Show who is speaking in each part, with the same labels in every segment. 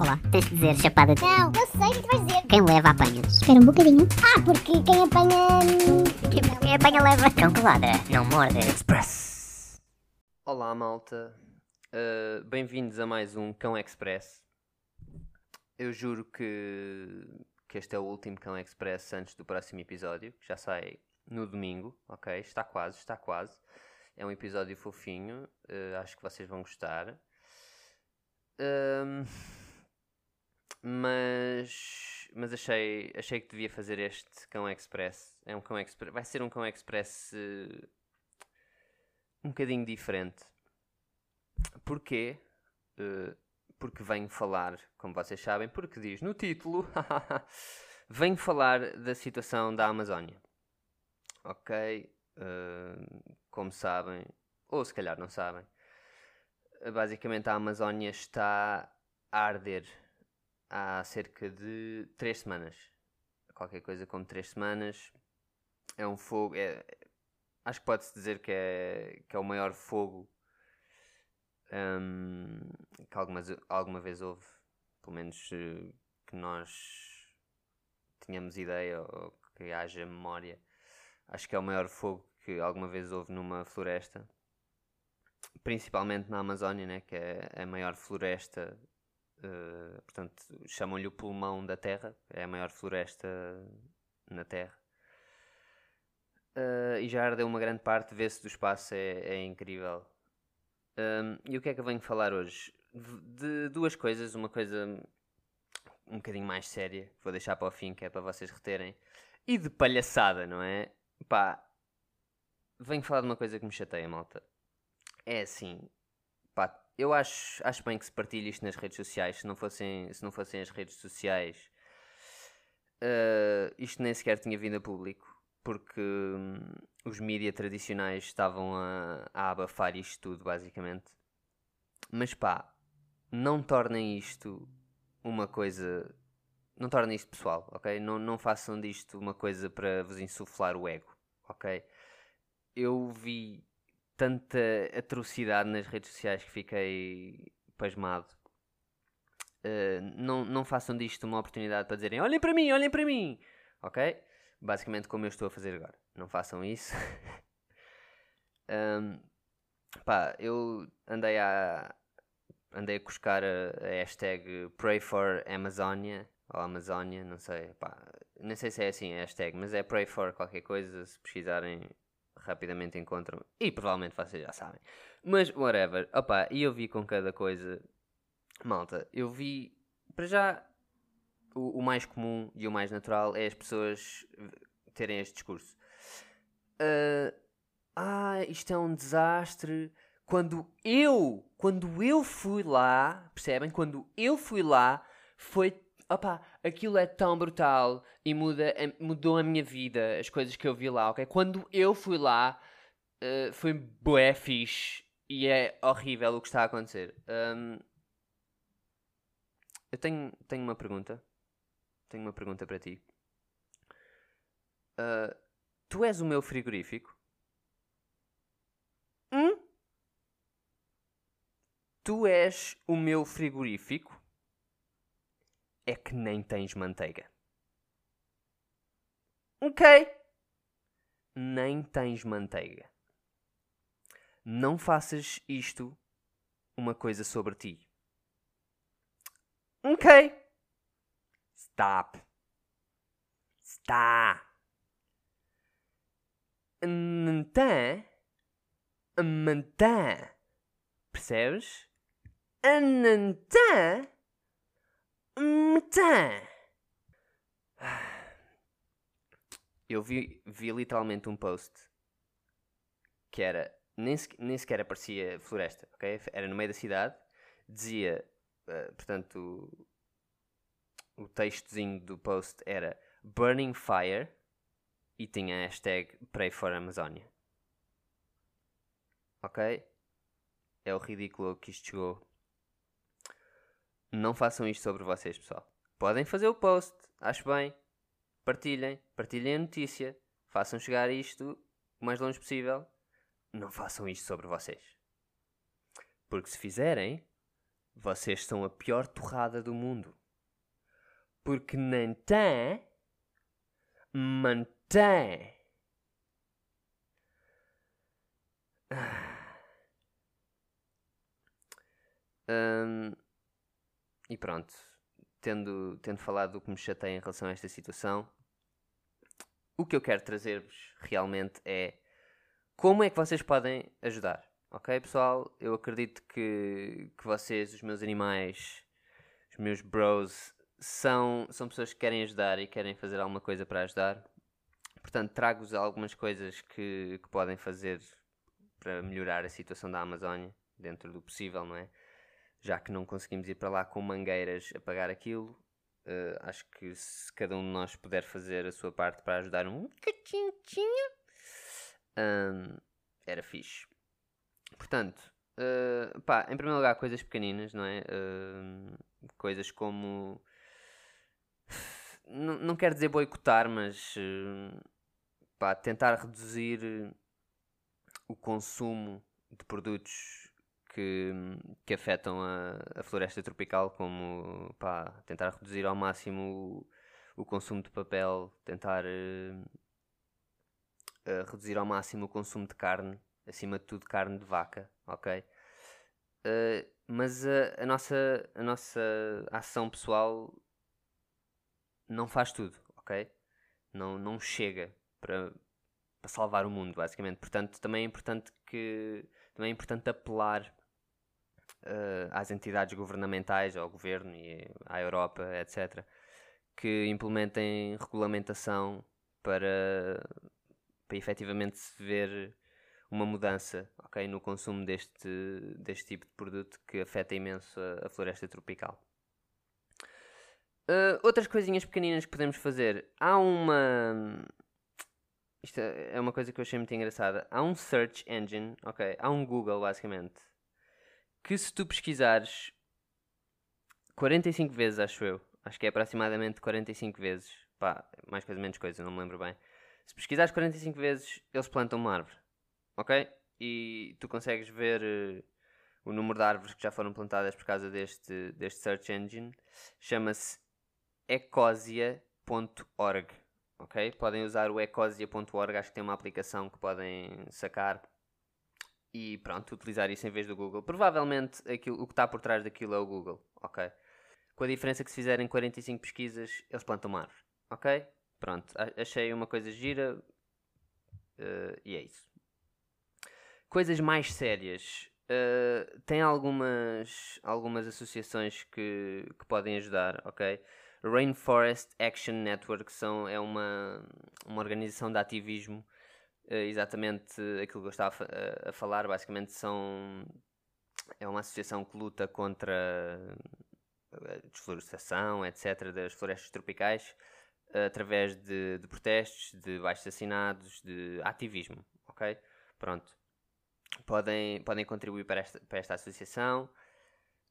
Speaker 1: Olá, tens de dizer chapada de...
Speaker 2: Não, eu sei o que tu vais dizer.
Speaker 1: Quem leva apanha.
Speaker 2: Espera um bocadinho. Ah, porque quem apanha.
Speaker 1: Quem, quem apanha leva. Cão que ladra, não morde.
Speaker 3: Express. Olá, malta. Uh, Bem-vindos a mais um Cão Express. Eu juro que, que este é o último Cão Express antes do próximo episódio, que já sai no domingo, ok? Está quase, está quase. É um episódio fofinho, uh, acho que vocês vão gostar. Ahm, mas mas achei, achei que devia fazer este Cão Express. É um Cão Express. Vai ser um Cão Express eh, um bocadinho diferente. Porquê? Eh, porque venho falar, como vocês sabem, porque diz no título, venho falar da situação da Amazónia. Ok? Eh, como sabem, ou se calhar não sabem, basicamente a Amazónia está a arder há cerca de 3 semanas. Qualquer coisa como 3 semanas. É um fogo. É, acho que pode-se dizer que é, que é o maior fogo hum, que alguma, alguma vez houve. Pelo menos eh, que nós tenhamos ideia ou que haja memória. Acho que é o maior fogo que alguma vez houve numa floresta principalmente na Amazónia, né, que é a maior floresta, uh, portanto, chamam-lhe o pulmão da Terra, é a maior floresta na Terra. Uh, e já ardeu uma grande parte, vê-se do espaço, é, é incrível. Um, e o que é que eu venho falar hoje? De duas coisas, uma coisa um bocadinho mais séria, vou deixar para o fim, que é para vocês reterem, e de palhaçada, não é? Pá, venho falar de uma coisa que me chateia, malta. É assim, eu acho, acho bem que se partilhe isto nas redes sociais. Se não fossem, se não fossem as redes sociais, uh, isto nem sequer tinha vindo a público, porque hum, os mídias tradicionais estavam a, a abafar isto tudo, basicamente. Mas pá, não tornem isto uma coisa. Não tornem isto pessoal, ok? Não, não façam disto uma coisa para vos insuflar o ego, ok? Eu vi tanta atrocidade nas redes sociais que fiquei pasmado. Uh, não, não façam disto uma oportunidade para dizerem olhem para mim, olhem para mim, ok? Basicamente como eu estou a fazer agora. Não façam isso. um, pá, eu andei a andei a cuscar a, hashtag Pray for Amazonia ou Amazónia, não sei, pá, não sei se é assim a hashtag, mas é Pray for qualquer coisa, se pesquisarem rapidamente encontram. E provavelmente vocês já sabem. Mas, whatever. Opa, e eu vi com cada coisa. Malta, eu vi. Para já, o, o, mais comum e o mais natural é as pessoas terem este discurso. Uh, ah, isto é um desastre. Quando eu, quando eu fui lá, percebem? Quando eu fui lá, foi opá, aquilo é tão brutal e muda, mudou a minha vida, as coisas que eu vi lá, ok? Quando eu fui lá, uh, foi bué fixe e é horrível o que está a acontecer. Um, eu tenho, tenho uma pergunta. Tenho uma pergunta para ti. Uh, tu és o meu frigorífico? Hum? Tu és o meu frigorífico? É que nem tens manteiga. Ok. Nem tens manteiga. Não faças isto uma coisa sobre ti. Ok. Stop. Stop. Então, mantém. Percebes? Então, Eu vi, vi literalmente um post que era. Nem, nem sequer aparecia floresta, ok? Era no meio da cidade. Dizia. Uh, portanto. O, o textozinho do post era Burning Fire e tinha a hashtag Pray for Amazónia. Ok? É o ridículo que isto chegou não façam isto sobre vocês, pessoal. Podem fazer o post, acho bem. Partilhem, partilhem a notícia. Façam chegar isto o mais longe possível. Não façam isto sobre vocês. Porque se fizerem, vocês são a pior torrada do mundo. Porque nem tem, mantém. Hum, e pronto, tendo, tendo falado do que me chateia em relação a esta situação, o que eu quero trazer-vos realmente é como é que vocês podem ajudar. Ok, pessoal? Eu acredito que, que vocês, os meus animais, os meus bros, são, são pessoas que querem ajudar e querem fazer alguma coisa para ajudar. Portanto, trago-vos algumas coisas que, que podem fazer para melhorar a situação da Amazónia, dentro do possível, não é? Já que não conseguimos ir para lá com mangueiras a pagar aquilo, uh, acho que se cada um de nós puder fazer a sua parte para ajudar um bocadinho, um, era fixe. Portanto, uh, pá, em primeiro lugar, coisas pequeninas, não é? Uh, coisas como. Não, não quero dizer boicotar, mas uh, pá, tentar reduzir o consumo de produtos que, que afetam a, a floresta tropical, como pá, tentar reduzir ao máximo o, o consumo de papel, tentar uh, uh, reduzir ao máximo o consumo de carne, acima de tudo carne de vaca, ok? Uh, mas a, a, nossa, a nossa ação pessoal não faz tudo, ok? Não, não chega para, para salvar o mundo, basicamente. Portanto, também é importante que também é importante apelar uh, às entidades governamentais, ao governo e à Europa, etc., que implementem regulamentação para, para efetivamente se ver uma mudança okay, no consumo deste, deste tipo de produto que afeta imenso a, a floresta tropical. Uh, outras coisinhas pequeninas que podemos fazer. Há uma. Isto é uma coisa que eu achei muito engraçada. Há um search engine, ok? Há um Google, basicamente, que se tu pesquisares 45 vezes, acho eu, acho que é aproximadamente 45 vezes, pá, mais coisa, menos coisa, não me lembro bem. Se pesquisares 45 vezes, eles plantam uma árvore, ok? E tu consegues ver uh, o número de árvores que já foram plantadas por causa deste, deste search engine. Chama-se ecosia.org, ok? Podem usar o ecosia.org, acho que tem uma aplicação que podem sacar e pronto, utilizar isso em vez do Google. Provavelmente aquilo, o que está por trás daquilo é o Google, ok? Com a diferença que se fizerem 45 pesquisas, eles plantam uma ok? Pronto, achei uma coisa gira uh, e é isso. Coisas mais sérias. Uh, tem algumas, algumas associações que, que podem ajudar, ok? Rainforest Action Network são, é uma, uma organização de ativismo exatamente aquilo que eu estava a, a, falar. Basicamente, são, é uma associação que luta contra a desflorestação, etc., das florestas tropicais, através de, de protestos, de baixos assinados, de ativismo. Ok? Pronto. Podem, podem contribuir para esta, para esta associação.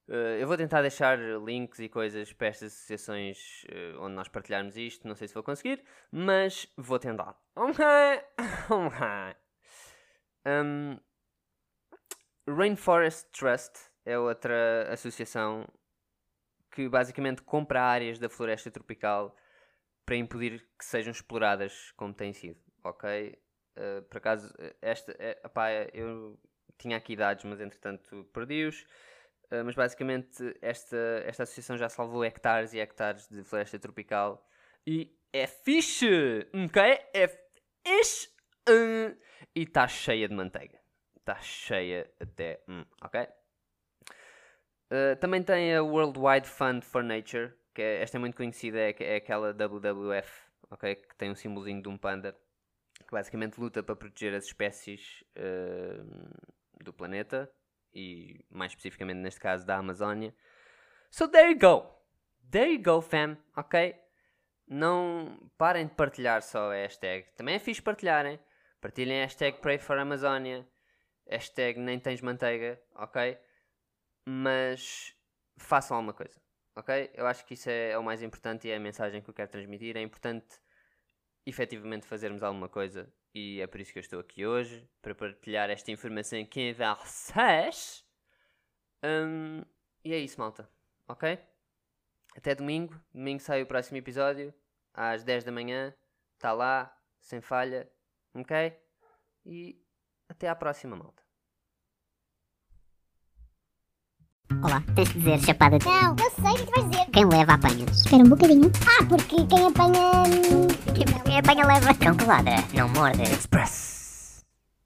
Speaker 3: Uh, eu vou tentar deixar links e coisas para estas associações uh, onde nós partilharmos isto. Não sei se vou conseguir, mas vou tentar. Um, Rainforest Trust é outra associação que basicamente compra áreas da floresta tropical para impedir que sejam exploradas como têm sido. Ok? Uh, por acaso, esta, é, eu tinha aqui dados, mas entretanto perdi-os. Uh, mas basicamente esta, esta associação já salvou hectares e hectares de floresta tropical e é fixe, ok? É fixe uh, e está cheia de manteiga. Está cheia até, hum, ok? Uh, também tem a World Wide Fund for Nature, que é, esta é muito conhecida, é, é aquela WWF, ok? Que tem um símbolozinho de um panda, que basicamente luta para proteger as espécies do planeta e mais especificamente neste caso da Amazónia. So there you go. There you go, fam, ok? Não parem de partilhar só a hashtag. Também é fixe partilharem. Partilhem a hashtag Pray for Amazónia. Hashtag nem tens manteiga, ok? Mas façam alguma coisa, ok? Eu acho que isso é, é o mais importante e é a mensagem que eu quero transmitir. É importante efetivamente fazermos alguma coisa e é por isso que eu estou aqui hoje para partilhar esta informação aqui em vocês. Um, E é isso, malta. Ok? Até domingo. Domingo sai o próximo episódio. Às 10 da manhã. Está lá. Sem falha. Ok? E até à próxima, malta.
Speaker 1: Olá, tens de dizer chapada.
Speaker 2: Não, eu sei o que tu vais dizer.
Speaker 1: Quem leva apanha.
Speaker 2: Espera um bocadinho. Ah, porque quem apanha.
Speaker 1: Quem apanha leva. Cão que ladra, não morde.
Speaker 3: Express.